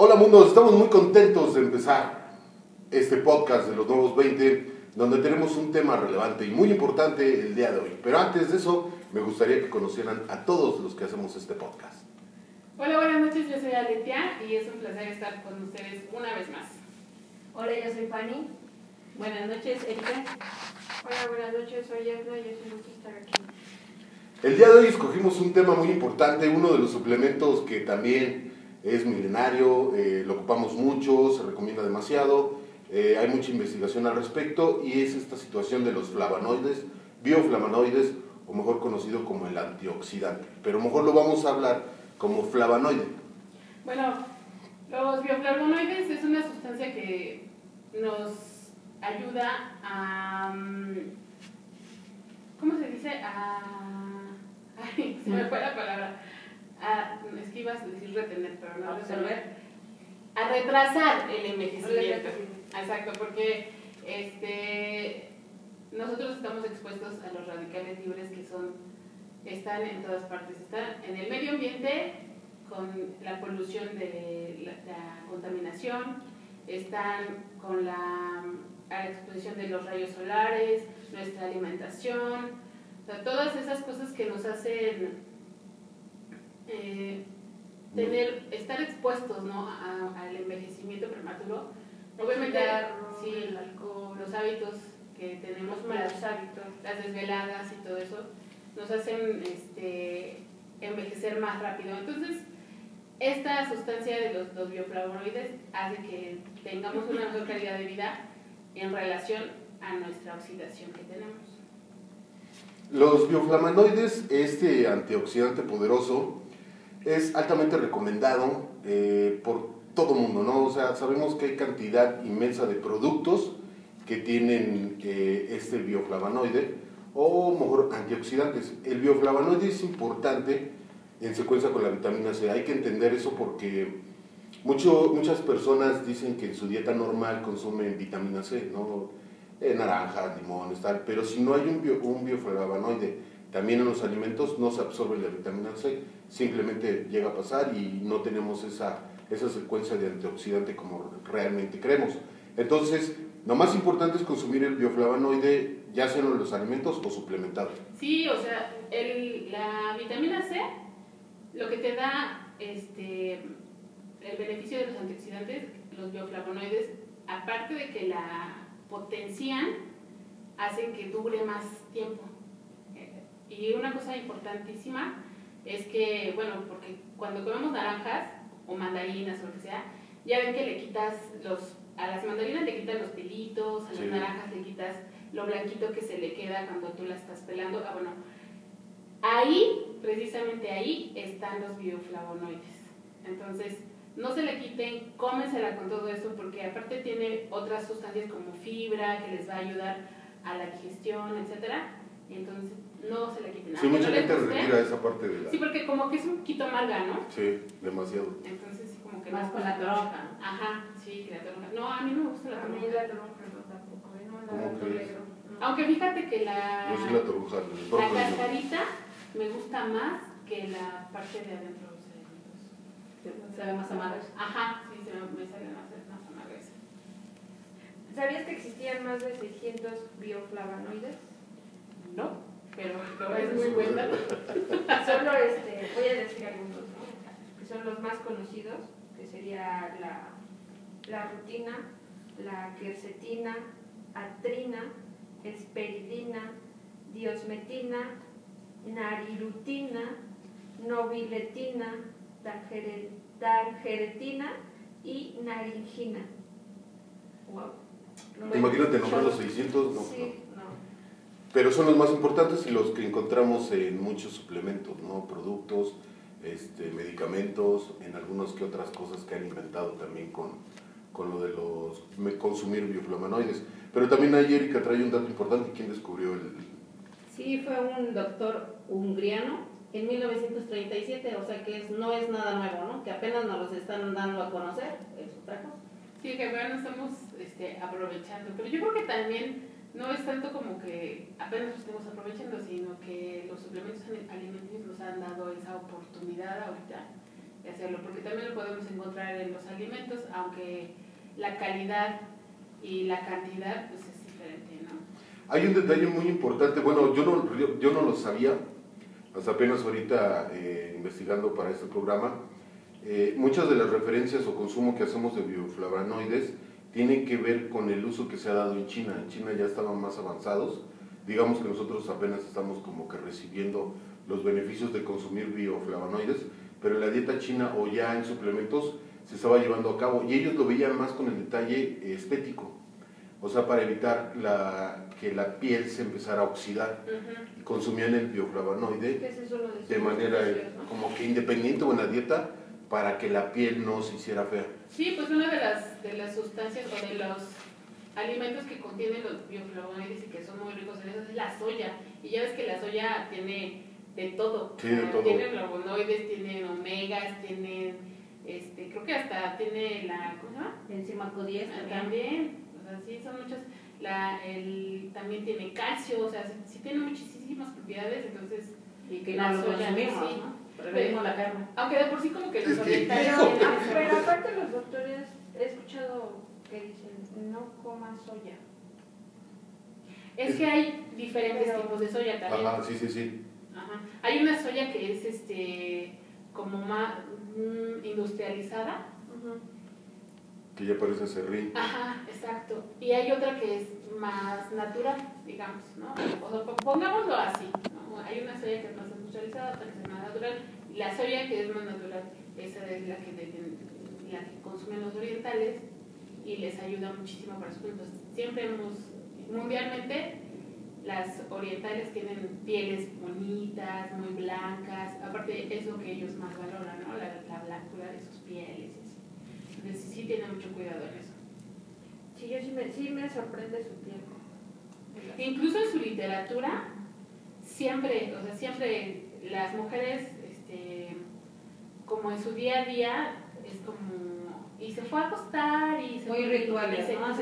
Hola mundo, estamos muy contentos de empezar este podcast de los nuevos 20, donde tenemos un tema relevante y muy importante el día de hoy. Pero antes de eso, me gustaría que conocieran a todos los que hacemos este podcast. Hola, buenas noches, yo soy Aletia y es un placer estar con ustedes una vez más. Hola, yo soy Fanny. Buenas noches, Erika. Hola, buenas noches, soy Edna y es un gusto estar aquí. El día de hoy escogimos un tema muy importante, uno de los suplementos que también es milenario, eh, lo ocupamos mucho, se recomienda demasiado, eh, hay mucha investigación al respecto y es esta situación de los flavonoides, bioflavonoides, o mejor conocido como el antioxidante. Pero mejor lo vamos a hablar como flavonoide. Bueno, los bioflavonoides es una sustancia que nos ayuda a... mm, ¿Cómo se dice? Ay, se me fue la palabra. A, es que ibas a decir retener, pero no Absorber. A retrasar el envejecimiento. Exacto, porque este, nosotros estamos expuestos a los radicales libres que son, están en todas partes. Están en el medio ambiente con la polución de la, la contaminación, están con la, a la exposición de los rayos solares, nuestra alimentación, o sea, todas esas cosas que nos hacen eh, tener, estar expuestos ¿no? a- al envejecimiento prematuro. Obviamente, sí, el alcohol. los hábitos que tenemos, Los malos las, hábitos. las desveladas y todo eso, nos hacen este, envejecer más rápido. Entonces, esta sustancia de los, los bioflavonoides hace que tengamos una mejor calidad de vida en relación a nuestra oxidación que tenemos. Los bioflavonoides, este antioxidante poderoso, es altamente recomendado eh, por todo mundo, ¿no? O sea, sabemos que hay cantidad inmensa de productos que tienen eh, este bioflavonoide o mejor antioxidantes. El bioflavonoide es importante en secuencia con la vitamina C. Hay que entender eso porque mucho, muchas personas dicen que en su dieta normal consumen vitamina C, ¿no? Eh, naranjas, limones, tal, pero si no hay un, bio- un bioflavonoide también en los alimentos, no se absorbe la vitamina C, simplemente llega a pasar y no tenemos esa, esa secuencia de antioxidante como realmente creemos. Entonces, lo más importante es consumir el bioflavonoide, ya sea en los alimentos o suplementado. Sí, o sea, el- la vitamina C lo que te da este, el beneficio de los antioxidantes, los bioflavonoides, aparte de que la potencian, hacen que dure más tiempo. Y una cosa importantísima es que, bueno, porque cuando comemos naranjas o mandarinas o lo que sea, ya ven que le quitas los, a las mandarinas le quitas los pelitos, a las Sí. naranjas le quitas lo blanquito que se le queda cuando tú la estás pelando. Ah, bueno, ahí, precisamente ahí, están los bioflavonoides. Entonces, no se le quiten, cómensela con todo eso, porque aparte tiene otras sustancias como fibra que les va a ayudar a la digestión. Y entonces, no se le quiten. Sí, Aunque mucha no gente retira esa parte de la... Sí, porque como que es un poquito amarga, ¿no? Sí, demasiado. Entonces, sí, como que Más no. con la toronja. Ajá, sí, que la toronja. No, a mí no me gusta la A mí toronja. la toronja no tampoco, ¿eh? No, ¿Cómo la gato crees? negro. no. Aunque fíjate que la, Yo sí la toronja, la no. cascarita me gusta más que la parte de adentro de los. Se ve más amargo. Ajá, sí, se me, me sale más, más amarga esa. ¿Sabías que existían más de 600 bioflavonoides? Pero es muy buena. Solo este, voy a decir algunos, ¿no? Que son los más conocidos, que sería la, la rutina, la quercetina, atrina, esperidina, diosmetina, narirutina, nobiletina, targere- targeretina y naringina. Wow. Imagínate nombrar los 600, no, Sí. Pero son los más importantes y los que encontramos en muchos suplementos, ¿no? Productos, este, medicamentos, en algunas que otras cosas que han inventado también con, con lo de los consumir bioflavonoides. Pero también ahí Erika trae un dato importante, ¿quién descubrió el...? Sí, fue un doctor hungriano en 1937, o sea que es- no es nada nuevo, ¿no? Que apenas nos los están dando a conocer, es otra cosa. Sí, que ahora no estamos este, aprovechando. Pero yo creo que también no es tanto como que apenas lo estemos aprovechando, sino que los suplementos ali- alimenticios nos han dado esa oportunidad ahorita de hacerlo, porque también lo podemos encontrar en los alimentos, aunque la calidad y la cantidad pues es diferente, ¿no? Hay un detalle muy importante, bueno, yo no, yo, yo no lo sabía, hasta apenas ahorita eh, investigando para este programa. Eh, muchas de las referencias o consumo que hacemos de bioflavonoides tienen que ver con el uso que se ha dado en China. En China ya estaban más avanzados. Digamos que nosotros apenas estamos como que recibiendo los beneficios de consumir bioflavonoides, pero en la dieta china o ya en suplementos se estaba llevando a cabo y ellos lo veían más con el detalle estético, o sea, para evitar la, que la piel se empezara a oxidar y consumían el bioflavonoide es de, manera ¿no? como que independiente o en la dieta para que la piel no se hiciera fea. Sí, pues una de las, de las sustancias o de los alimentos que contienen los bioflavonoides y que son muy ricos en eso es la soya. Y ya ves que la soya tiene de todo. Sí, de todo. Tiene flavonoides, tiene omegas, tiene, este, creo que hasta tiene la, ¿cómo se llama? Enzima Q10 Ah, también. O sea, sí, son muchas. La, el, también tiene calcio, o sea, sí, sí tiene muchísimas propiedades, entonces, Y que La no lo soya, consumimos, sí. ¿no? Preferimos la carne. aunque de por sí como que que- orientales Pero, tienen ese- pero aparte los doctores, he escuchado que dicen, no comas soya. Es que hay diferentes Pero- tipos de soya también. Ajá, sí, sí, sí. Ajá. Hay una soya que es este como más mm, industrializada. Que ya parece serrín. Ajá, exacto. Y hay otra que es más natural, digamos, ¿no? O pongámoslo así. Hay una soya que es más industrializada, otra que es más natural. La soya que es más natural, esa es la que, la que consumen los orientales y les ayuda muchísimo para sus puntos. Siempre hemos, mundialmente, las orientales tienen pieles bonitas, muy blancas, aparte es lo que ellos más valoran, ¿no? La, la blancura de sus pieles. Entonces sí tienen mucho cuidado en eso. Sí, yo sí me, sí me sorprende su piel. Incluso en su literatura, siempre, o sea, siempre las mujeres, este, como en su día a día, es como, y se fue a acostar y se Muy rituales, ritual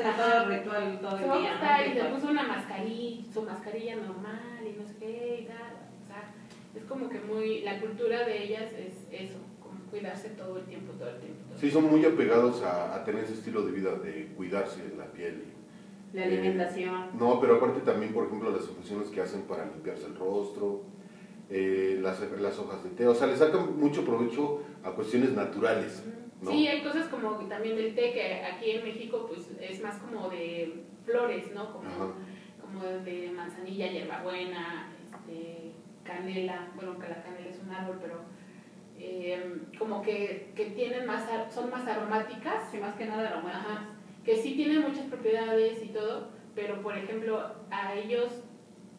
todo Se el fue a acostar ¿no? y se puso una mascarilla, su mascarilla normal y no sé qué y tal. O sea, es como que muy, la cultura de ellas es eso, cuidarse todo el tiempo, todo el tiempo. todo Sí, son muy apegados a, a tener ese estilo de vida de cuidarse la piel. La alimentación. No, pero aparte también, por ejemplo, las infusiones que hacen para limpiarse el rostro, eh, las, las hojas de té, o sea, le sacan mucho provecho a cuestiones naturales, ¿no? Sí, hay cosas como también el té que aquí en México pues es más como de flores, ¿no? Como, Ajá. como de manzanilla, hierbabuena, este, canela, bueno que la canela es un árbol, pero eh, como que, que tienen más, son más aromáticas, Sí, más que nada aromáticas. Ajá, que sí tienen muchas propiedades y todo, pero por ejemplo a ellos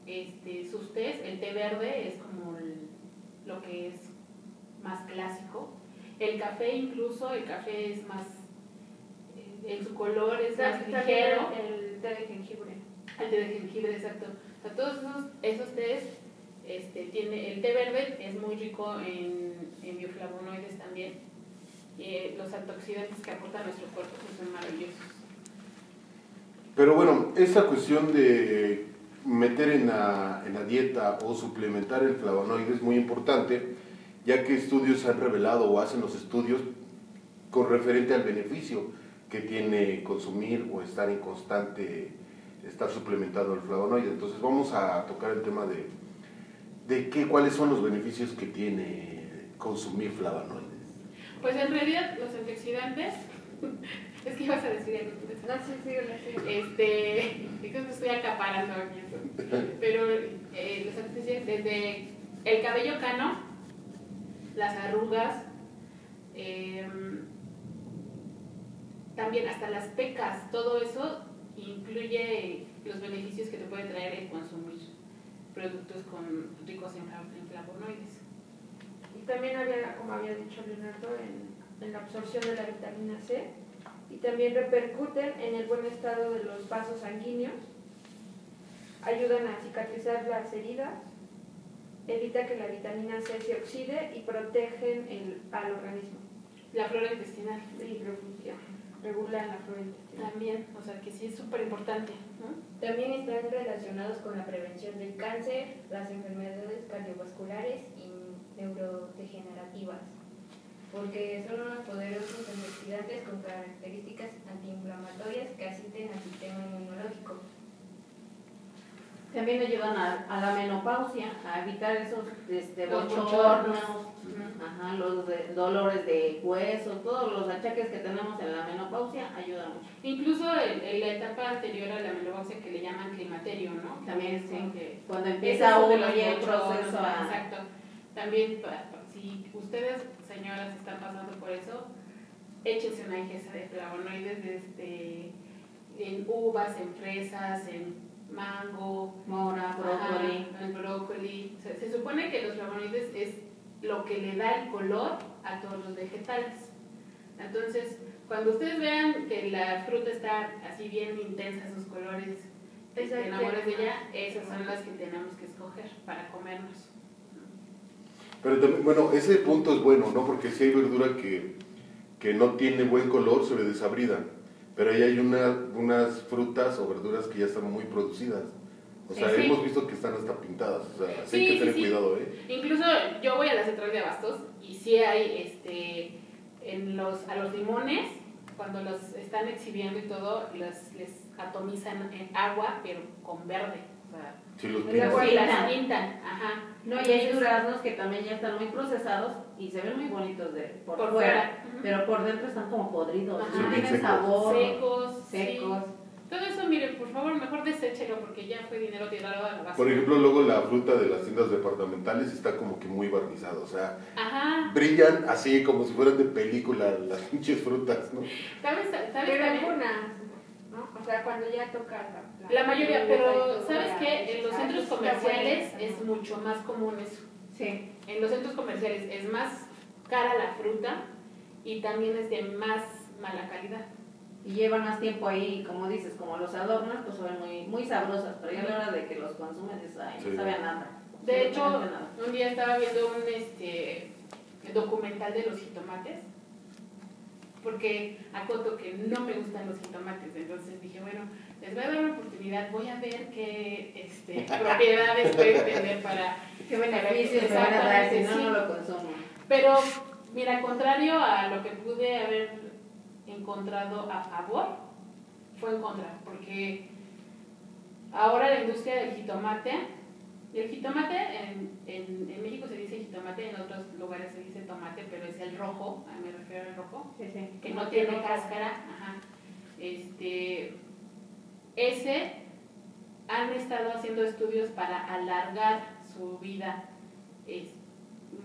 este, sus tés, el té verde es como el- lo que es más clásico. El café incluso, el café es más, eh, en su color es más ligero. el té de jengibre. El té de jengibre, exacto. O sea, todos esos, esos tés, este, tiene, el té verde es muy rico en, en bioflavonoides también. Eh, los antioxidantes que aporta nuestro cuerpo son maravillosos. Pero bueno, esa cuestión de meter en la, en la dieta o suplementar el flavonoide es muy importante, ya que estudios han revelado o hacen los estudios con referente al beneficio que tiene consumir o estar en constante, estar suplementando el flavonoide. Entonces vamos a tocar el tema de, de qué, cuáles son los beneficios que tiene consumir flavonoides. Pues en realidad los antioxidantes, es que ibas a decir algo. No, sí, síguele, síguele. Este, es que me estoy acaparando aquí. eso. Pero eh, los antioxidantes, desde el cabello cano, las arrugas, em, también hasta las pecas, todo eso incluye los beneficios que te puede traer el consumir productos con ricos en fla- en flavonoides. Y también había, como había dicho Leonardo, en, en la absorción de la vitamina C. Y también repercuten en el buen estado de los vasos sanguíneos. Ayudan a cicatrizar las heridas. Evita que la vitamina C se oxide y protegen el, al organismo. La flora intestinal Y regulan la también, o sea que sí es súper importante. También están relacionados con la prevención del cáncer, las enfermedades cardiovasculares y neurodegenerativas. porque son unos poderosos antioxidantes con características antiinflamatorias que asisten al sistema inmunológico. También ayudan a, a la menopausia, a evitar esos este, Los bochornos, ajá, los de- dolores de hueso, todos los achaques que tenemos en la menopausia ayudan mucho. Incluso en, en la etapa anterior a la menopausia que le llaman climaterio, ¿no? También, es como que Cuando empieza uno y el proceso a... Exacto. También, si ustedes, señoras, están pasando por eso, échense una ingesta de flavonoides este, en uvas, en fresas, en mango, Mora, brócoli. Ajá, el brócoli. Se, se supone que los flavonoides es lo que le da el color a todos los vegetales. Entonces, cuando ustedes vean que la fruta está así bien intensa, sus colores, te enamores de ella, esas son las que tenemos que escoger para comernos. Pero también, bueno, ese punto es bueno, ¿no? Porque si hay verdura que, que no tiene buen color, se ve desabrida. Pero ahí hay una, unas frutas o verduras que ya están muy producidas. O sea, Sí, sí. hemos visto que están hasta pintadas. O sea, así hay Sí, que sí, tener sí. cuidado, ¿eh? Incluso yo voy a la central de abastos y sí hay este en los a los limones cuando los están exhibiendo y todo los, les atomizan en agua pero con verde, o sea, Si los y las pintan. pintan, ajá. No, y hay duraznos que también ya están muy procesados y se ven muy bonitos de, por, Por fuera, pero por dentro están como podridos, Ajá. no tienen sabor, secos, sí. secos. Todo eso, miren, por favor, mejor deséchelo porque ya fue dinero tirado a la basura. Por ejemplo, luego la fruta de las tiendas departamentales está como que muy barnizada. O sea, Ajá. brillan así como si fueran de película las pinches frutas, ¿no? ¿Sabes, sabes Pero algunas, ¿no? O sea, cuando ya toca la... La mayoría, pero ¿sabes qué? En los "Ah, centros comerciales bueno". es mucho más común eso. Sí. En los centros comerciales es más cara la fruta y también es de más mala calidad. Y llevan más tiempo ahí, como dices, como los adornos, pues son muy, muy sabrosas, pero ya a la hora de que los consumes, ay, Sí. no sabe a nada. De hecho, nada. un día estaba viendo un este documental de los jitomates, porque acoto que no me gustan los jitomates, entonces dije, bueno, les voy a dar una oportunidad, voy a ver qué este, propiedades pueden tener para... ¿Qué beneficios van a dar si no, no lo consumo? Pero, mira, contrario a lo que pude haber encontrado a favor, fue en contra, porque ahora la industria del jitomate, el jitomate en, en, en México se dice jitomate, en otros lugares se dice tomate, pero es el rojo, ah, me refiero al rojo, Sí, sí. que no tiene cáscara, ajá. Este, ese han estado haciendo estudios para alargar su vida, es,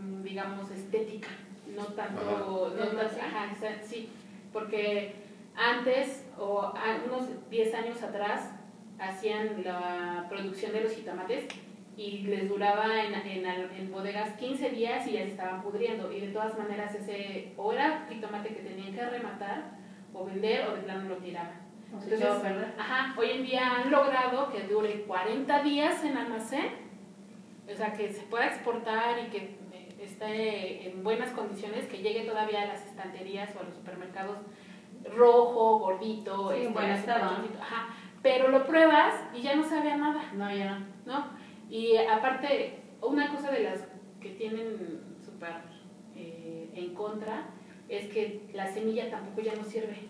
mm, digamos, estética, no tanto, Ajá. no ¿Tanto ajá, sí, porque antes o a- unos 10 años atrás hacían la producción de los jitomates y les duraba en, en, en bodegas 15 días y ya se estaban pudriendo y de todas maneras ese o era jitomate que tenían que rematar o vender o de plano lo tiraban. Entonces, ajá, hoy en día han logrado que dure 40 días en almacén, o sea, que se pueda exportar y que eh, esté en buenas condiciones, que llegue todavía a las estanterías o a los supermercados rojo, gordito, Sí, en este, buen estado. ajá, pero lo pruebas y ya no sabe a nada. No, ya no. ¿no? Y aparte, una cosa de las que tienen súper eh, en contra es que la semilla tampoco ya no sirve.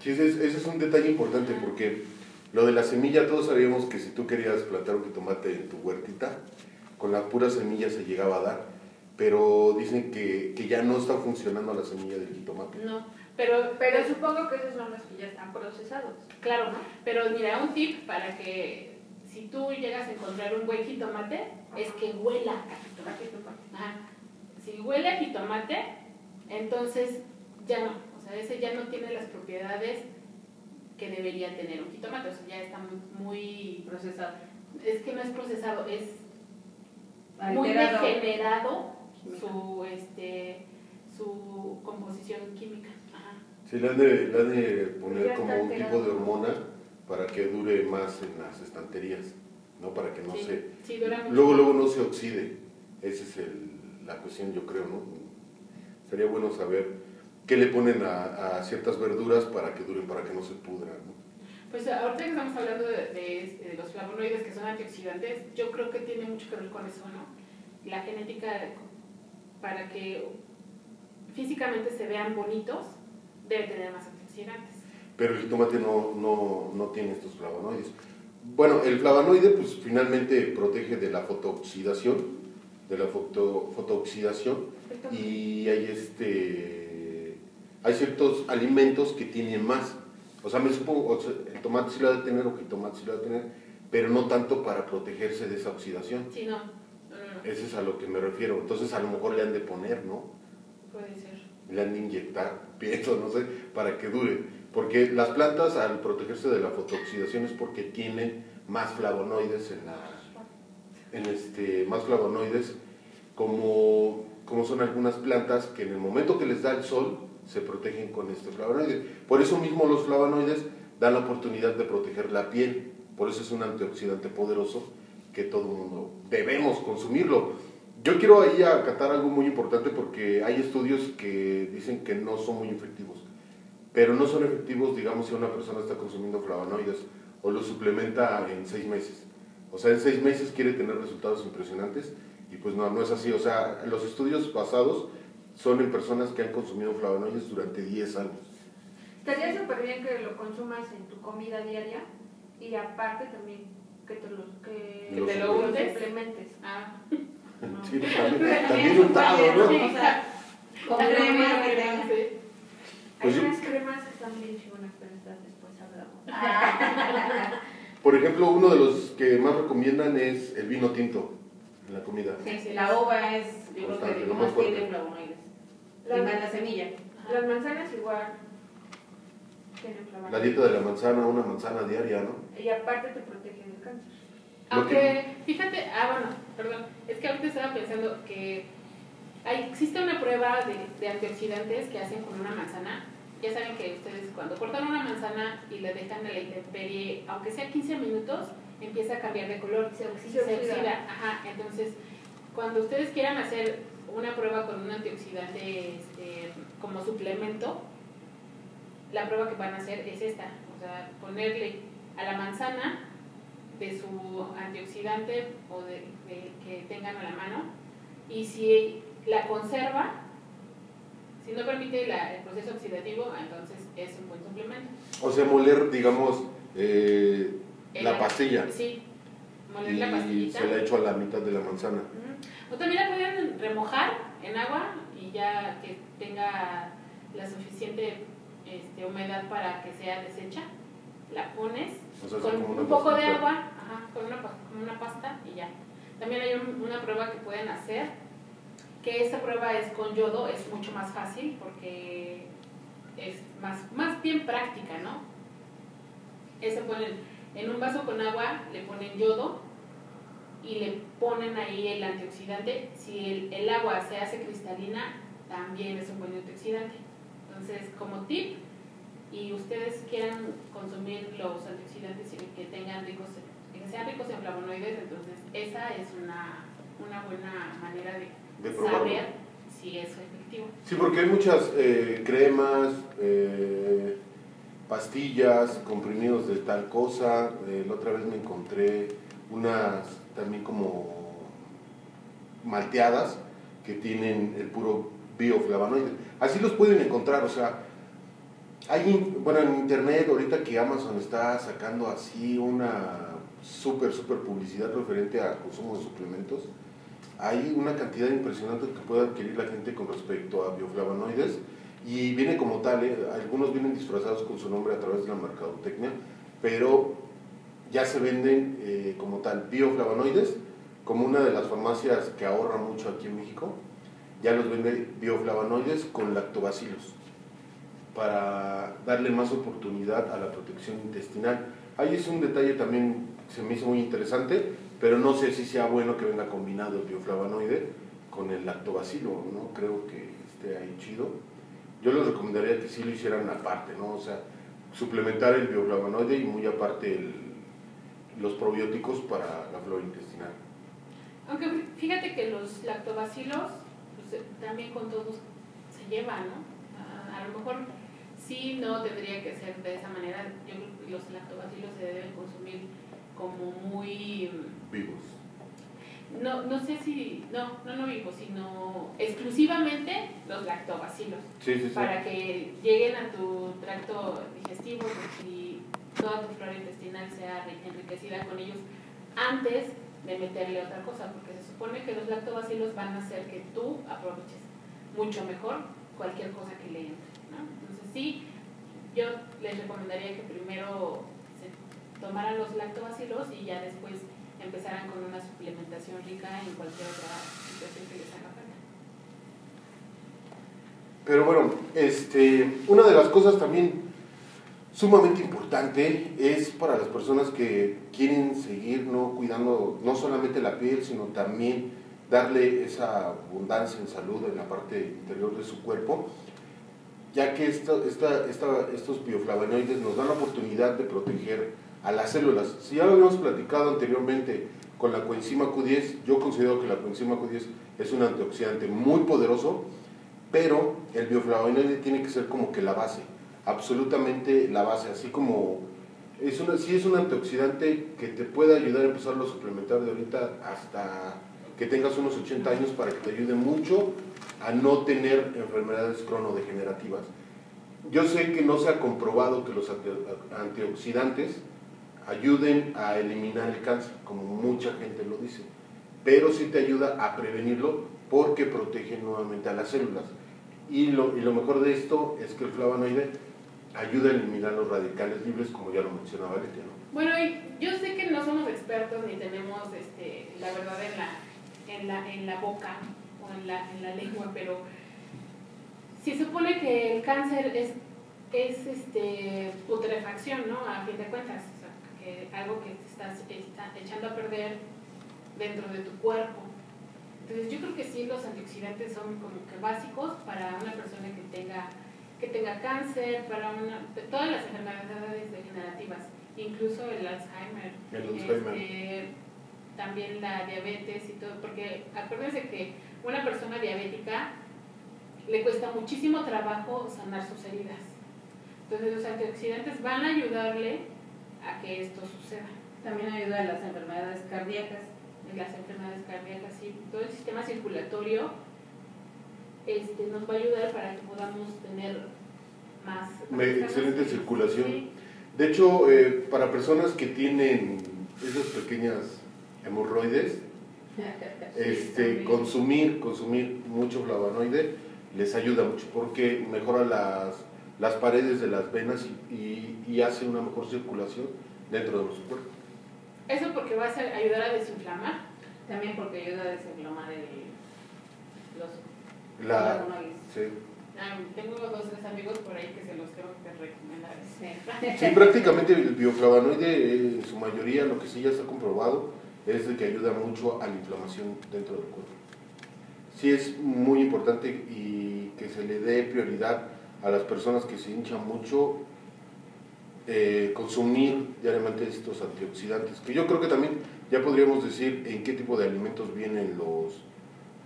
Sí, ese es, ese es un detalle importante porque lo de la semilla, todos sabíamos que si tú querías plantar un jitomate en tu huertita, con la pura semilla se llegaba a dar, pero dicen que, que ya no está funcionando la semilla del jitomate. No, pero, Pero supongo que esos son los que ya están procesados. claro, pero mira, un tip para que si tú llegas a encontrar un buen jitomate, es que huela a jitomate. Ajá. Si huele a jitomate, entonces ya no, o sea, ese ya no tiene las propiedades que debería tener un jitomate, o sea, ya está muy, muy Procesado. es que no es procesado, es muy Alterado. degenerado Química. su este su composición química. Ajá. Sí, le han de, le han de poner Ya como un tipo de hormona para que dure más en las estanterías, ¿no? Para que no sí, se... sí, dura mucho. Luego, luego no se oxide. Esa es el- la cuestión, yo creo, ¿no? Sería bueno saber qué le ponen a, a ciertas verduras para que duren, para que no se pudran, ¿no? Pues ahorita que estamos hablando de, de- de los flavonoides que son antioxidantes, yo creo que tiene mucho que ver con eso, ¿no? La genética para que físicamente se vean bonitos, debe tener más antioxidantes. Pero el jitomate no, no, no tiene estos flavonoides. Bueno, el flavonoide pues finalmente protege de la fotooxidación, de la foto, fotooxidación y hay este hay ciertos alimentos que tienen más. O sea, me supongo, o sea, el tomate sí lo ha de tener o el tomate sí lo ha de tener, pero no tanto para protegerse de esa oxidación. Sí, no. no, no, no. Ese es a lo que me refiero. Entonces a lo mejor le han de poner, ¿no? Puede ser. le han de inyectar, pienso, no sé, para que dure. Porque las plantas al protegerse de la fotooxidación es porque tienen más flavonoides en la en este más flavonoides como, como son algunas plantas que en el momento que les da el sol se protegen con este flavonoide. Por eso mismo los flavonoides dan la oportunidad de proteger la piel. Por eso es un antioxidante poderoso que todo mundo debemos consumirlo. Yo quiero ahí acatar algo muy importante porque hay estudios que dicen que no son muy efectivos, pero no son efectivos, digamos, si una persona está consumiendo flavonoides o lo suplementa en seis meses. O sea, en seis meses quiere tener resultados impresionantes y pues no, no es así. O sea, los estudios basados son en personas que han consumido flavonoides durante 10 años. Estaría súper bien que lo consumas en tu comida diaria y aparte también que te lo, que Que te lo untes. suplementes. Ah, Sí, también, también untado, ¿no? O sea, con crema crema. Pues Hay yo- unas cremas que están bien chingonas, pero estas después hablamos. Por ejemplo, uno de los que más recomiendan es el vino tinto en la comida. Sí, sí, la uva es, yo creo que lo más tiene flavonoides. La- Y más la semilla. Las manzanas igual. La dieta de la manzana, una manzana diaria, ¿no? Y aparte te protege del cáncer. Aunque, fíjate, ah, bueno, perdón, es que ahorita estaba pensando que hay, existe una prueba de, de antioxidantes que hacen con una manzana. Ya saben que ustedes cuando cortan una manzana y la dejan en la intemperie, aunque sea 15 minutos, empieza a cambiar de color. Se Se oxida. oxida. Ajá, entonces, cuando ustedes quieran hacer una prueba con un antioxidante este, como suplemento, la prueba que van a hacer es esta, o sea, ponerle a la manzana de su antioxidante o de, de que tengan a la mano y si la conserva, si no permite la- el proceso oxidativo, entonces es un buen suplemento. O sea, moler, digamos, eh, la El- pastilla. Sí, moler Y la pastillita. se la echo a la mitad de la manzana. O también la pueden remojar en agua y ya que tenga la suficiente este, humedad para que sea deshecha, la pones O sea, con un poco de agua, ajá, con una, con una pasta y ya. También hay un- una prueba que pueden hacer, que esta prueba es con yodo, es mucho más fácil porque es más, más bien práctica, ¿no? Ese ponen en un vaso con agua, le ponen yodo y le ponen ahí el antioxidante. Si el, el agua se hace cristalina, también es un buen antioxidante. Entonces, como tip, y ustedes quieran consumir los antioxidantes y que tengan ricos, que sean ricos en flavonoides, entonces esa es una, una buena manera de, De saber si es efectivo. Sí, porque hay muchas eh, cremas, eh, pastillas, comprimidos de tal cosa. Eh, la otra vez me encontré unas también como malteadas que tienen el puro bioflavonoide. Así los pueden encontrar, o sea, hay, bueno, en internet ahorita que Amazon está sacando así una súper, súper publicidad referente al consumo de suplementos, hay una cantidad impresionante que puede adquirir la gente con respecto a bioflavonoides y viene como tal, ¿eh? algunos vienen disfrazados con su nombre a través de la mercadotecnia, pero ya se venden eh, como tal bioflavonoides, como una de las farmacias que ahorra mucho aquí en México, ya los vende bioflavonoides con lactobacilos para darle más oportunidad a la protección intestinal. Ahí es un detalle también que se me hizo muy interesante, pero no sé si sea bueno que venga combinado el bioflavonoide con el lactobacilo, ¿no? Creo que esté ahí chido. Yo les recomendaría que sí lo hicieran aparte, ¿no? O sea, suplementar el bioflavonoide y muy aparte el- los probióticos para la flora intestinal. Aunque fíjate que los lactobacilos pues, eh, también con todos se llevan, ¿no? A, a lo mejor sí no tendría que ser de esa manera. Yo creo que los lactobacilos se deben consumir como muy... Vivos. no, no sé si, no, no no vivo, sino exclusivamente los lactobacilos, Sí, sí, sí. para que lleguen a tu tracto digestivo y toda tu flora intestinal sea enriquecida con ellos antes de meterle otra cosa, porque se supone que los lactobacilos van a hacer que tú aproveches mucho mejor cualquier cosa que le entre. Entonces sí, yo les recomendaría que primero se tomaran los lactobacilos y ya después empezaran con una suplementación rica en cualquier otra situación que les haga falta. Pero bueno, este, una de las cosas también sumamente importante es para las personas que quieren seguir no cuidando no solamente la piel, sino también darle esa abundancia en salud en la parte interior de su cuerpo, ya que estos bioflavonoides nos dan la oportunidad de proteger a las células. Si ya lo habíamos platicado anteriormente con la coenzima Q10, yo considero que la coenzima Q10 es un antioxidante muy poderoso, pero el bioflavonoide tiene que ser como que la base, absolutamente la base, así como es una, sí es un antioxidante que te puede ayudar a empezarlo a suplementar de ahorita hasta que tengas unos 80 años para que te ayude mucho a no tener enfermedades cronodegenerativas. Yo sé que no se ha comprobado que los antioxidantes ayuden a eliminar el cáncer, como mucha gente lo dice, pero sí te ayuda a prevenirlo porque protege nuevamente a las células. Y lo, y lo mejor de esto es que el flavonoide ayuda a eliminar los radicales libres, como ya lo mencionaba Leti, ¿no? Bueno, yo sé que no somos expertos ni tenemos este, la verdad en la, en la, en la boca o en la, en la lengua, pero se supone que el cáncer es, es este, putrefacción, ¿no? A fin de cuentas, o sea, que algo que te estás está echando a perder dentro de tu cuerpo. Entonces yo creo que sí los antioxidantes son como que básicos para una persona que tenga que tenga cáncer, para una, todas las enfermedades degenerativas, incluso el Alzheimer, El Alzheimer. este, también la diabetes y todo, porque acuérdense que una persona diabética le cuesta muchísimo trabajo sanar sus heridas. Entonces los antioxidantes van a ayudarle a que esto suceda. También ayuda a las enfermedades cardíacas. Las enfermedades cardíacas y todo el sistema circulatorio este, nos va a ayudar para que podamos tener más... Excelente circulación. Sí. De hecho, eh, para personas que tienen esas pequeñas hemorroides, este, consumir, consumir mucho flavonoide les ayuda mucho porque mejora las, las paredes de las venas y, y- hace una mejor circulación dentro de nuestro cuerpo. Eso porque va a ser- ayudar a desinflamar. También porque ayuda a desinflamar el, La, sí. Ah, tengo dos tres amigos por ahí que se los tengo que recomendar. Sí. Sí, prácticamente el bioflavonoide, eh, en su mayoría, lo que sí ya está comprobado, es de que ayuda mucho a la inflamación dentro del cuerpo. Sí es muy importante y que se le dé prioridad a las personas que se hinchan mucho eh, consumir diariamente estos antioxidantes, que yo creo que también ya podríamos decir en qué tipo de alimentos vienen los,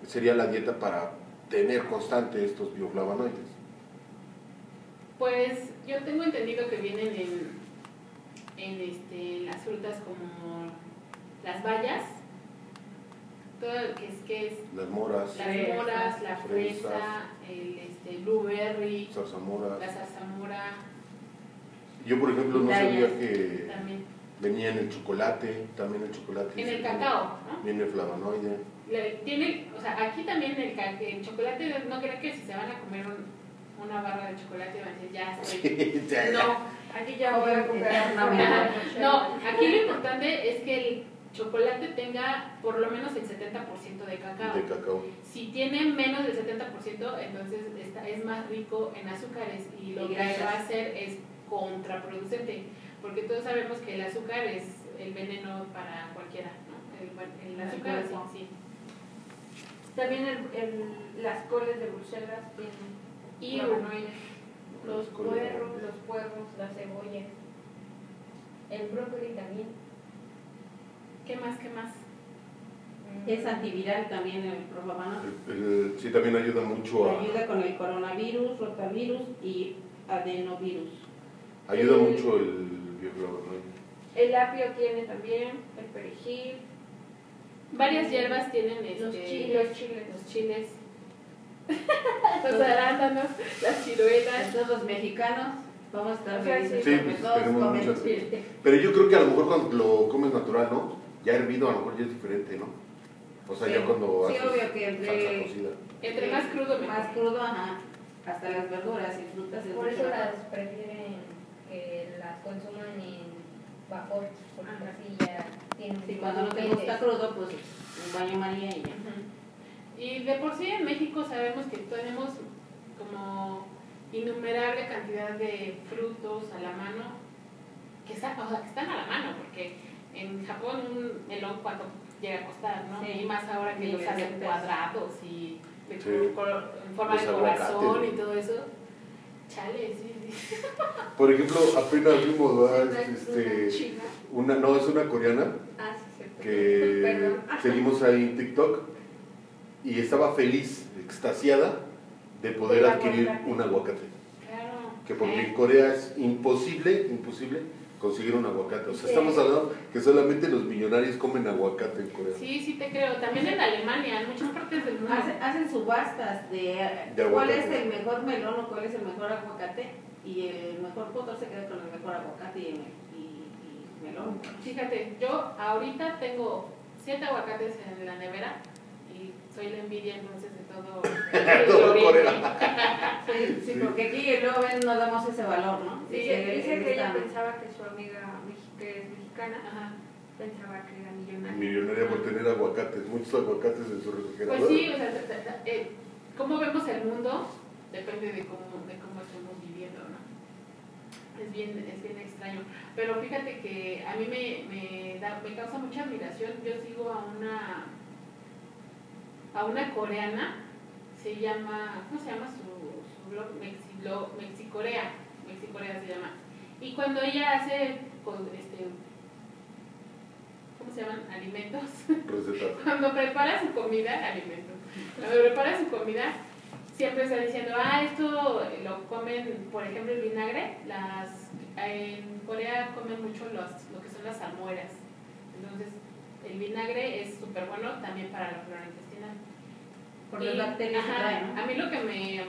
sería la dieta para tener constante estos bioflavonoides. Pues yo tengo entendido que vienen en, en este, las frutas como las bayas, todo lo que es, que es Las moras, las Fresa, moras, la fresas. fresa, el este, blueberry, zarzamoras. la zarzamora, Yo, por ejemplo, no sabía que también. Venía en el chocolate, también el chocolate. En el cacao, ¿no? Viene flavonoide. Le- tiene, o sea, aquí también el, ca- el chocolate, no creo que si se van a comer un- una barra de chocolate van a decir, ya estoy. Ya, ya. No, Aquí ya voy a comprar Eternamente. no, aquí lo importante es que el chocolate tenga por lo menos el 70% de cacao. De cacao. Si tiene menos del 70%, entonces está, es más rico en azúcares y lo Y que va a hacer es contraproducente, porque todos sabemos que el azúcar es el veneno para cualquiera, ¿no? El, el azúcar, sí. También el, el- las coles de Bruselas tienen Y. Los puerros, los puerros, la cebolla, el brócoli también. ¿Qué más? ¿Qué más? Mm, Es antiviral también el probabano. El- el- sí, también ayuda mucho a. Ayuda con el coronavirus, rotavirus y adenovirus. Ayuda el- mucho el. El apio tiene también, el perejil. Varias hierbas tienen Los este, chiles, los chiles. los chiles, los arándanos, las ciruelas. Entonces los mexicanos vamos a estar felices sí, pues, todos tenemos muchas-. Pero yo creo que a lo mejor cuando lo comes natural, ¿no? Ya hervido a lo mejor ya es diferente, ¿no? O sea, Sí, ya cuando sí, haces obvio que entre- cocida. Entre más crudo. Más crudo, ajá. Hasta las verduras y frutas. Por eso las prefieren consuman en vapor, porque Ajá. así ya tienen Sí, cuando no te gusta crudo, pues un baño María y ya. Y de por sí en México sabemos que tenemos como innumerable cantidad de frutos a la mano, que, está- o sea, que están a la mano, porque en Japón un melón cuánto llega a costar, ¿no? Sí. Y más ahora que Mil los hacen cuadrados y de Sí. en forma Los de corazón y todo eso. Chale, sí, sí. Por ejemplo, apenas vimos ¿verdad? Una- este, una no, es una coreana Ah, sí, que Perdón. seguimos ahí en TikTok y estaba feliz, extasiada de poder adquirir aguacate. un aguacate. Claro. Que porque Eh, en Corea es imposible, imposible conseguir un aguacate. O sea, Sí. estamos hablando que solamente los millonarios comen aguacate en Corea. Sí, sí te creo. También en Alemania, en muchas partes del mundo. Hacen, hacen subastas de, De cuál es el mejor melón o cuál es el mejor aguacate y el mejor postor se queda con el mejor aguacate y, y- y melón. Fíjate, yo ahorita tengo siete aguacates en la nevera soy la envidia entonces de todo. Todo el Corea. oriente. Sí, sí, Sí. porque aquí luego ven, no damos ese valor, ¿no? Sí, Dice, dice que ella pensaba que su amiga que es mexicana Ajá. pensaba que era millonaria. Millonaria por tener aguacates, muchos aguacates en su refrigerador. Pues sí, o sea, eh, cómo vemos el mundo depende de cómo, de cómo estemos viviendo, ¿no? Es bien, es bien extraño. Pero fíjate que a mí me, me, da, me causa mucha admiración. Yo sigo a una, a una coreana, se llama, ¿cómo se llama su, su blog? Mexiblo- Mexicorea, Mexicorea se llama. Y cuando ella hace, con, este, ¿cómo se llaman? Alimentos. Recetas. Cuando prepara su comida, alimentos. Cuando prepara su comida, siempre está diciendo, ah, esto lo comen, por ejemplo, el vinagre. Las, en Corea comen mucho los, lo que son las almueras. Entonces, el vinagre es súper bueno también para la flora intestinal. por Y, las bacterias ajá, trae, ¿no? A mí lo que me,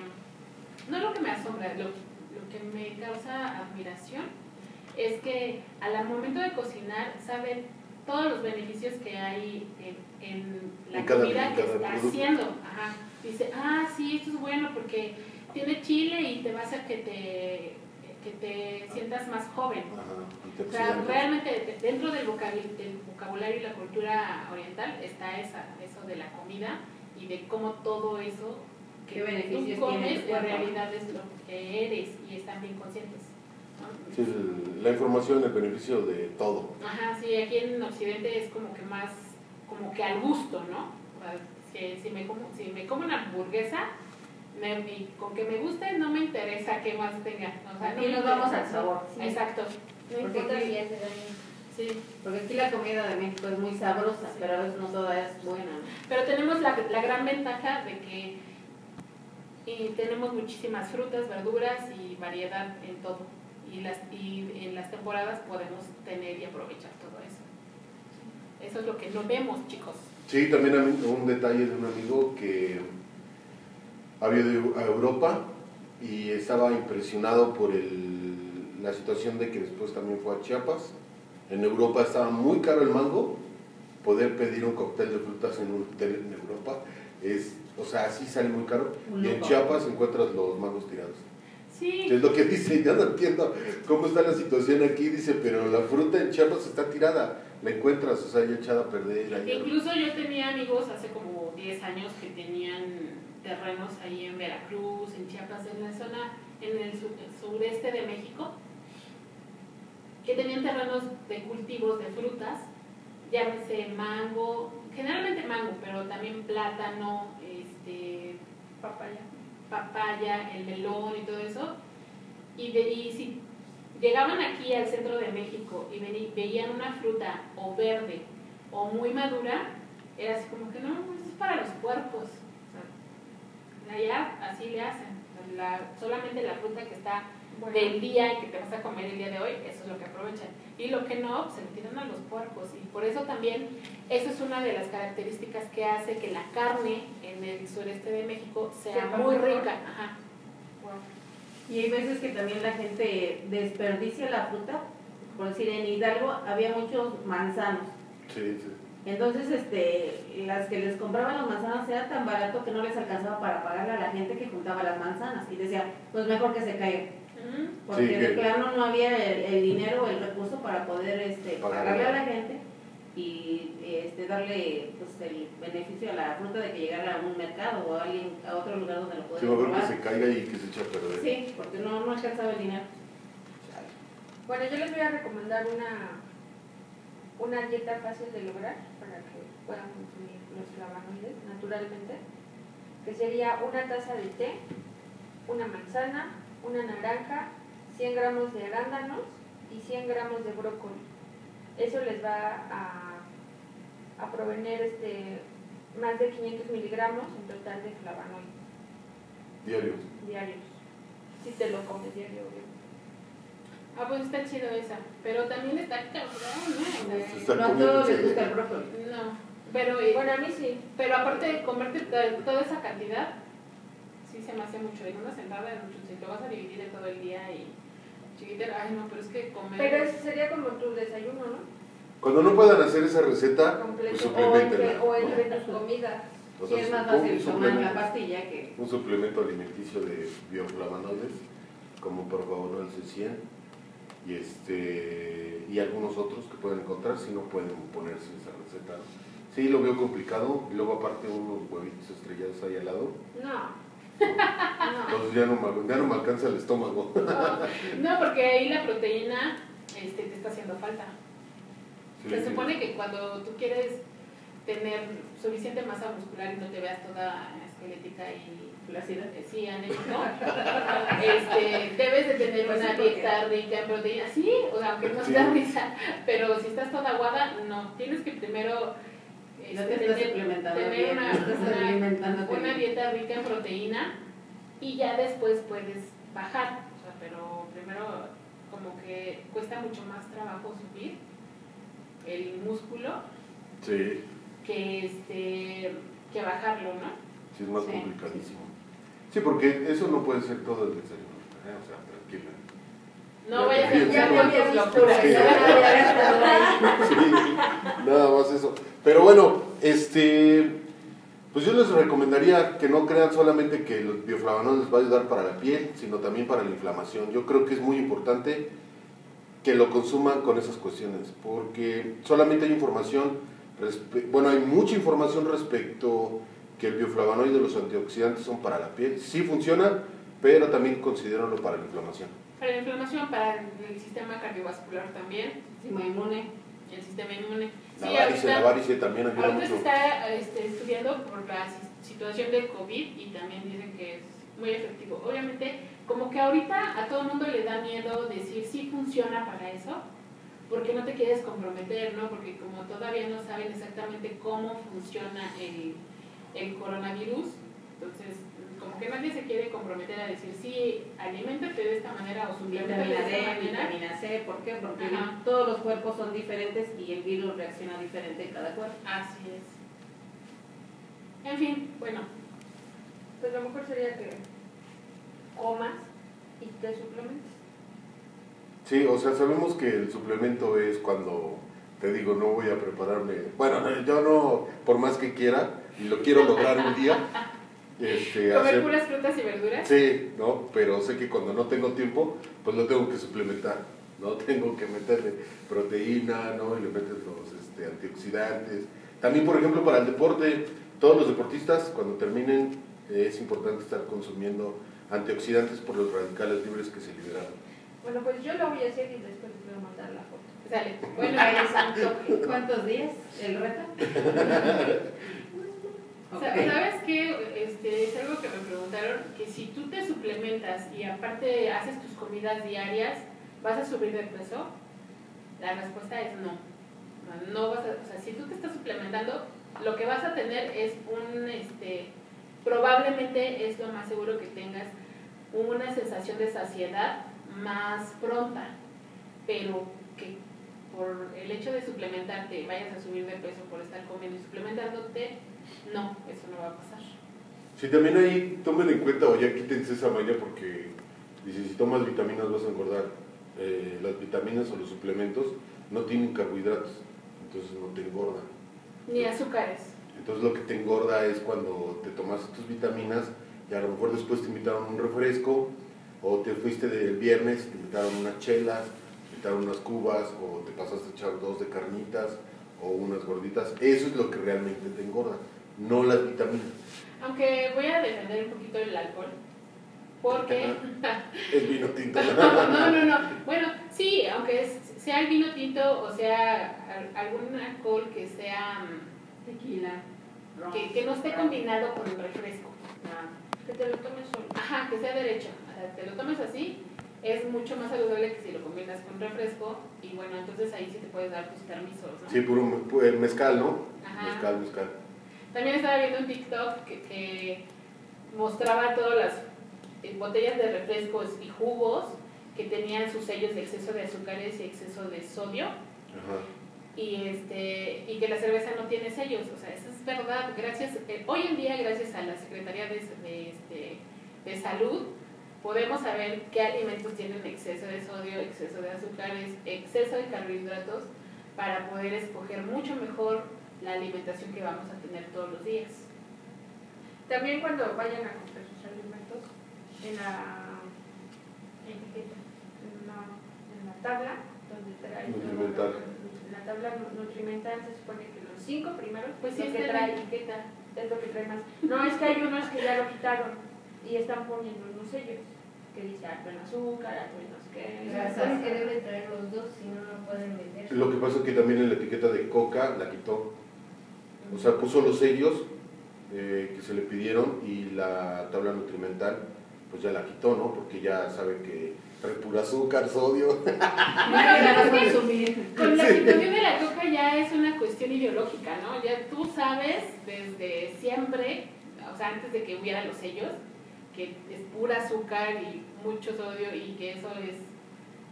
no lo que me asombra, lo, lo que me causa admiración es que al momento de cocinar saben todos los beneficios que hay en, en la En comida que cada está producto. haciendo. Ajá. Dice, ah, sí, esto es bueno porque tiene chile y te va a hacer que te, que te sientas más joven. Ajá, O sea, realmente de- dentro del vocabulario, del vocabulario y la cultura oriental está esa, eso de la comida y de cómo todo eso ¿Qué beneficios tú comes en realidad es lo que eres y están bien conscientes. ¿no? Sí, la información, el beneficio de todo. Ajá, sí, aquí en Occidente es como que más, como que al gusto, ¿no? O sea, si, si me, como, si me como una hamburguesa, me- y con que me guste, no me interesa qué más tenga. O sea, no me nos vamos al sabor. Sí. Exacto, No Porque importa aquí- si daño. sí. Porque aquí la comida de México es muy sabrosa, pero a veces no toda es buena. Pero tenemos la, la gran ventaja de que eh, tenemos muchísimas frutas, verduras y variedad en todo. Y, las, y en las temporadas podemos tener y aprovechar todo eso. Eso es lo que no vemos, chicos. Sí, también a mí- un detalle de un amigo que había ido a Europa y estaba impresionado por el- la situación de que después también fue a Chiapas. En Europa estaba muy caro el mango. Poder pedir un cóctel de frutas en un hotel en Europa es, o sea, sí sale muy caro. Y en. Chiapas encuentras los mangos tirados. Sí, Es lo que dice, ya no entiendo cómo está la situación aquí, dice, pero la fruta en Chiapas está tirada, la encuentras, o sea, ya echada a perder. incluso yo tenía amigos hace como 10 años que tenían terrenos ahí en Veracruz, en Chiapas, en la zona, en el sur- sureste de México, que tenían terrenos de cultivos de frutas, llámese mango, generalmente mango, pero también plátano, este, Papaya. papaya, el melón y todo eso. Y, de, y si llegaban aquí al centro de México y veían una fruta o verde o muy madura, era así como que no, eso es para los puercos. Allá así le hacen. la, solamente la fruta que está Bueno, del día y que te vas a comer el día de hoy, eso es lo que aprovechan. Y lo que no, se lo tiran a los puercos. Y por eso también, eso es una de las características que hace que la carne en el sureste de México sea muy rica. Ajá. wow. Y hay veces que también la gente desperdicia la fruta. Por decir, en Hidalgo había muchos manzanos. Sí, sí. Entonces, este, las que les compraban los manzanos era tan barato que no les alcanzaba para pagarle a la gente que juntaba las manzanas. Y decía, pues mejor que se caiga. Porque Sí, de plano no había el, el dinero o el recurso para poder este, Pagarle. a la gente y este, darle pues, el beneficio a la fruta de que llegara a un mercado o a, alguien, a otro lugar donde lo Sí, pudiera mejor que probar. se caiga y que se eche a perder. Sí, porque no, no alcanzaba el dinero. Bueno, yo les voy a recomendar una, una dieta fácil de lograr para que puedan consumir los flavonoides naturalmente, que sería una taza de té, una manzana, una naranja, 100 gramos de arándanos y 100 gramos de brócoli. Eso les va a, a provener este, más de 500 miligramos en total de flavonoides Diarios. diarios. Si te lo comes diario, obviamente. Ah, pues está chido esa. Pero también está cabrón, ¿no? O Se está no a todos les gusta el brócoli. No. Pero, eh, Bueno, a mí sí. pero aparte de comerte to- toda esa cantidad, sí se me hace mucho. En una sentada, si lo vas a dividir en todo el día y chiquitero, ay no, pero es que comer. Pero ese sería como tu desayuno, ¿no? Cuando no puedan hacer esa receta, pues Completo. o suplementenla. entre, o entre tus comidas. O sea, es más un fácil tomar la suplemento- pastilla que... un suplemento alimenticio de bioflavonoides, como por favor el C100 y este y algunos otros que pueden encontrar si no pueden ponerse esa receta. Sí, lo veo complicado y luego aparte unos huevitos estrellados ahí al lado, No. entonces ya no me, ya no me alcanza el estómago. No, porque ahí la proteína este, te está haciendo falta. Sí, Se sí. supone que cuando tú quieres tener suficiente masa muscular y no te veas toda esquelética y Flácida. eh, sí, anémico, este, debes de tener Pues una dieta rica en proteína. Sí, o sea, aunque no da risa, pero si estás toda aguada, no. Tienes que primero No este, te estás tener, una, una- dieta rica en proteína y ya después puedes bajar. O sea, pero primero como que cuesta mucho más trabajo subir el músculo Sí, que este que bajarlo, ¿no? sí, es más Sí. complicadísimo. Sí, porque eso no puede ser todo el desayuno, ¿eh? o sea, tranquila. No vayas a hacer nada más eso. Pero bueno, este, pues yo les recomendaría que no crean solamente que los bioflavonoides les va a ayudar para la piel, sino también para la inflamación. Yo creo que es muy importante que lo consuman con esas cuestiones, porque solamente hay información, bueno, hay mucha información respecto que el bioflavonoide y los antioxidantes son para la piel. Sí funciona, pero también considérenlo para la inflamación. Para la inflamación, para el sistema cardiovascular también, Sistema inmune. el sistema inmune. La Sí, varice, la ahorita- varice también ayuda Ahorita se mucho. está este, estudiando por la si- situación del COVID y también dicen que es muy efectivo. Obviamente, como que ahorita a todo el mundo le da miedo decir si funciona para eso, porque no te quieres comprometer, ¿no? Porque como todavía no saben exactamente cómo funciona el, el coronavirus, entonces como que nadie se quiere comprometer a decir sí, aliméntate de esta manera o suplementate de Vitamina esta D, manera. vitamina C, ¿por qué? Porque Ajá. todos los cuerpos son diferentes y el virus reacciona diferente en cada cuerpo. Así es. En fin, bueno, Pues lo mejor sería que comas y te suplementes. Sí, o sea, sabemos que el suplemento es cuando te digo, no voy a prepararme. Bueno, no, yo no, por más que quiera, y lo quiero lograr un día, este, comer hacer- puras frutas y verduras. Sí, ¿no? Pero sé que cuando no tengo tiempo, pues lo tengo que suplementar, ¿no? Tengo que meterle proteína, ¿no? Y le metes los este, antioxidantes. También, por ejemplo, para el deporte, todos los deportistas, cuando terminen, eh, es importante estar consumiendo antioxidantes por los radicales libres que se liberaron. Bueno, pues yo lo voy a hacer y después les voy a mandar la foto. Sale. Bueno, Ay, santo. ¿Cuántos días? ¿El reto? Sa- ¿Sabes qué? Este, es algo que me preguntaron, que si tú te suplementas y aparte haces tus comidas diarias, ¿vas a subir de peso? La respuesta es no. No, no vas a, o sea, si tú te estás suplementando, lo que vas a tener es un, este, probablemente es lo más seguro que tengas una sensación de saciedad más pronta, pero que por el hecho de suplementarte vayas a subir de peso por estar comiendo y suplementándote, no, eso no va a pasar. Sí, también ahí tomen en cuenta o ya quítense esa maña porque dice, si tomas vitaminas vas a engordar. Eh, las vitaminas o los suplementos no tienen carbohidratos, entonces no te engordan. Ni azúcares. Entonces lo que te engorda es cuando te tomas tus vitaminas y a lo mejor después te invitaron un refresco o te fuiste del viernes, te invitaron unas chelas, te invitaron unas cubas o te pasaste a echar dos de carnitas o unas gorditas. Eso es lo que realmente te engorda, no las vitaminas. Aunque voy a defender un poquito el alcohol, porque... Es vino tinto. no, no, no, no. Bueno, sí, aunque es- sea el vino tinto o sea al- algún alcohol que sea... mm, Tequila. Que, que no esté combinado con el refresco. Ah, Que te lo tomes solo. Ajá, que sea derecho. O sea, te lo tomes así, es mucho más saludable que si lo combinas con refresco. Y bueno, entonces ahí sí te puedes dar tus permisos, ¿no? Sí, puro mezcal, ¿no? Ajá. Mezcal, mezcal. También estaba viendo un TikTok que, que mostraba todas las eh, botellas de refrescos y jugos que tenían sus sellos de exceso de azúcares y exceso de sodio. Ajá. y este y que la cerveza no tiene sellos o sea eso es verdad gracias eh, hoy en día gracias a la secretaría de, de, este, de salud podemos saber qué alimentos tienen exceso de sodio exceso de azúcares exceso de carbohidratos para poder escoger mucho mejor la alimentación que vamos a tener todos los días También cuando vayan a comprar sus alimentos, en la etiqueta, en la, en la tabla, donde trae en la tabla nu- nutrimental se supone que los cinco primeros, pues sí que en la trae, etiqueta es lo que trae más. No, es que hay unos que ya lo quitaron y están poniendo unos sellos que dice alto en azúcar, alto en no sé qué. Supone que deben traer los dos, si no, no pueden vender. Lo que pasa es que también en la etiqueta de coca la quitó. O sea, puso los sellos eh, que se le pidieron y la tabla nutrimental pues ya la quitó, ¿no? Porque ya sabe que trae pura azúcar, sodio. Bueno, consumir. Con la situación de la coca ya es una cuestión ideológica, ¿no? Ya tú sabes desde siempre, o sea, antes de que hubiera los sellos, que es pura azúcar y mucho sodio y que eso es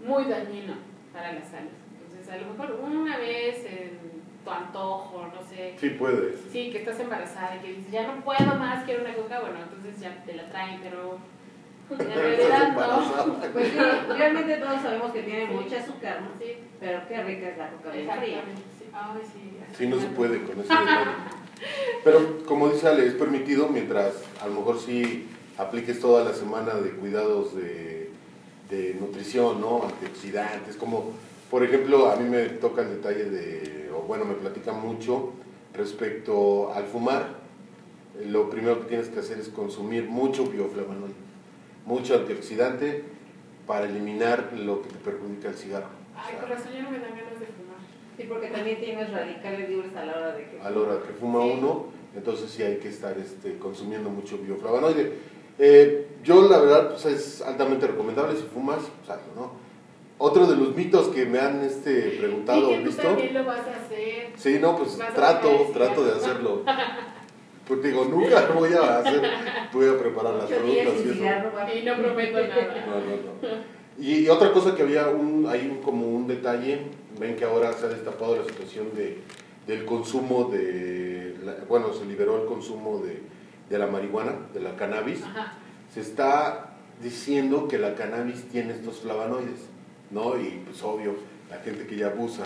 muy dañino para la salud. Entonces, a lo mejor una vez en tu antojo, no sé, Sí puedes. sí, que estás embarazada y que dices, ya no puedo más, quiero una coca, bueno, entonces ya te la traen, pero en realidad no. Pues sí, realmente todos sabemos que tiene Sí. mucha azúcar, ¿no? Sí, Pero qué rica es la coca bien fría. Sí. Ay, sí. Sí, no se puede con ese detalle. Pero como dice Ale, es permitido mientras a lo mejor sí apliques toda la semana de cuidados de, de nutrición, ¿no? Antioxidantes, como por ejemplo a mí me toca el detalle de, o bueno, me platican mucho respecto al fumar. Lo primero que tienes que hacer es consumir mucho bioflavonoide, mucho antioxidante para eliminar lo que te perjudica el cigarro. O Ay, sea, corazón, ya no me dan ganas de fumar. Sí, porque también tienes radicales libres a la hora de que... a la hora que fuma Sí. uno, entonces sí hay que estar este, consumiendo mucho bioflavonoide. Eh, yo la verdad pues, es altamente recomendable si fumas, hazlo, ¿no? Otro de los mitos que me han este, preguntado y o que tú visto, también lo vas a hacer. sí, no, pues trato, trato de hacerlo. Pues digo, nunca lo voy a hacer, voy a preparar las sin y eso. Y no prometo nada. No, no, no. Y, y otra cosa que había un, hay un, como un detalle, ven que ahora se ha destapado la situación de, del consumo de, la- bueno, se liberó el consumo de, de la marihuana, de la cannabis. Ajá. Se está diciendo que la cannabis tiene estos flavonoides, ¿no? Y pues obvio, la gente que ya abusa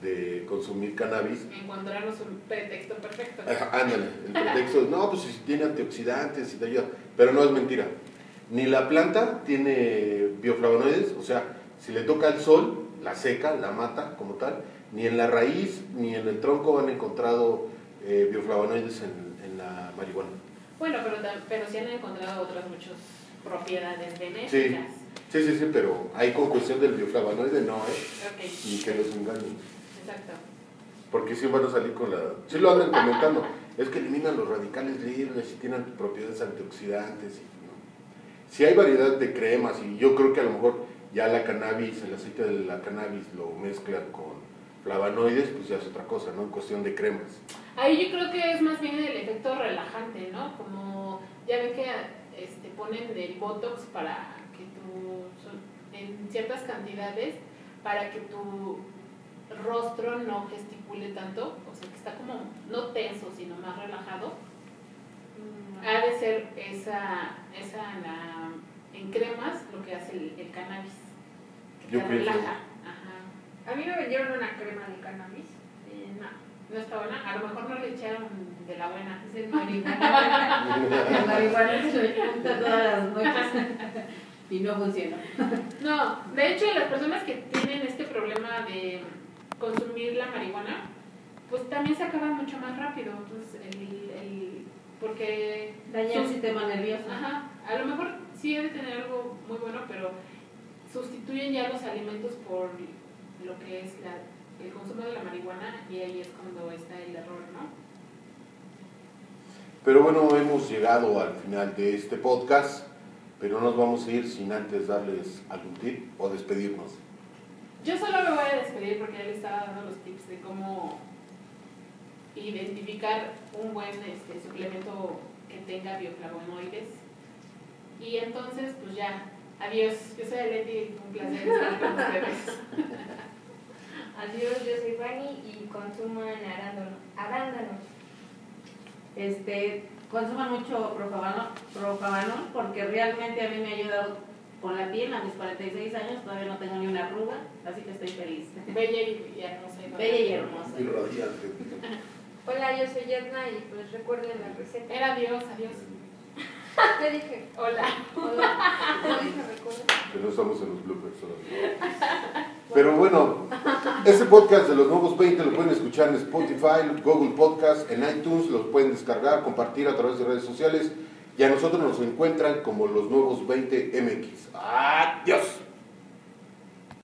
de consumir cannabis, Encontrarnos un pretexto perfecto. Ándale, el pretexto es, no, pues si tiene antioxidantes y te ayuda. Pero no es mentira. Ni la planta tiene bioflavonoides, o sea, si le toca el sol, la seca, la mata como tal, ni en la raíz ni en el tronco han encontrado eh, bioflavonoides en, en la marihuana. Bueno, pero, pero sí han encontrado otras muchas propiedades benéficas. sí, sí, sí, pero ahí con cuestión del bioflavonoide no, ¿eh? Ok, Ni que los engañen. exacto. Porque sí van a salir con la... Sí lo andan comentando. Es que eliminan los radicales libres y tienen propiedades antioxidantes. Y, ¿no? Sí hay variedad de cremas y yo creo que a lo mejor ya la cannabis, el aceite de la cannabis lo mezclan con flavonoides, pues ya es otra cosa, ¿no? En cuestión de cremas. Ahí yo creo que es más bien el efecto relajante, ¿no? Como ya ven que este, ponen el botox para que tu, en ciertas cantidades, para que tu rostro no gesticule tanto, o sea, que está como, no tenso, sino más relajado. Ha de ser esa, esa la, en cremas lo que hace el, el cannabis. Que Yo te pienso- relaja. Ajá. A mí me vendieron una crema de cannabis. Eh, no. No está buena, a lo mejor no le echaron de la buena. Es el marihuana. El marihuana se junta todas las noches y no funciona. No, de hecho las personas que tienen este problema de consumir la marihuana, pues también se acaban mucho más rápido. Entonces, el, el, porque Daña el sistema nervioso. Ajá, a lo mejor sí debe tener algo muy bueno, pero sustituyen ya los alimentos por lo que es la, el consumo de la marihuana y ahí es cuando está el error, ¿no? Pero bueno, hemos llegado al final de este podcast, pero no nos vamos a ir sin antes darles algún tip o despedirnos. Yo solo me voy a despedir porque ya le estaba dando los tips de cómo identificar un buen este, suplemento que tenga bioflavonoides. Y entonces, pues ya, adiós. Yo soy Leti, un placer estar con ustedes. Adiós, yo soy Fanny y consuman arándano, arándanos. Este, consuman mucho profavano porque realmente a mí me ha ayudado con la piel. A mis 46 años todavía no tengo ni una arruga, así que estoy feliz. Bella y, hermosa. y Bella y hermosa. Y radiante. Hola, yo soy Yadna y pues recuerden la receta. Era adiós, adiós. Te dije. Hola. Hola. Te dije, recuerda. Que no estamos en los bloopers. Pero bueno, este podcast de los nuevos 20 lo pueden escuchar en Spotify, Google Podcast, en iTunes, los pueden descargar, compartir a través de redes sociales y a nosotros nos encuentran como los nuevos 20 MX. Adiós.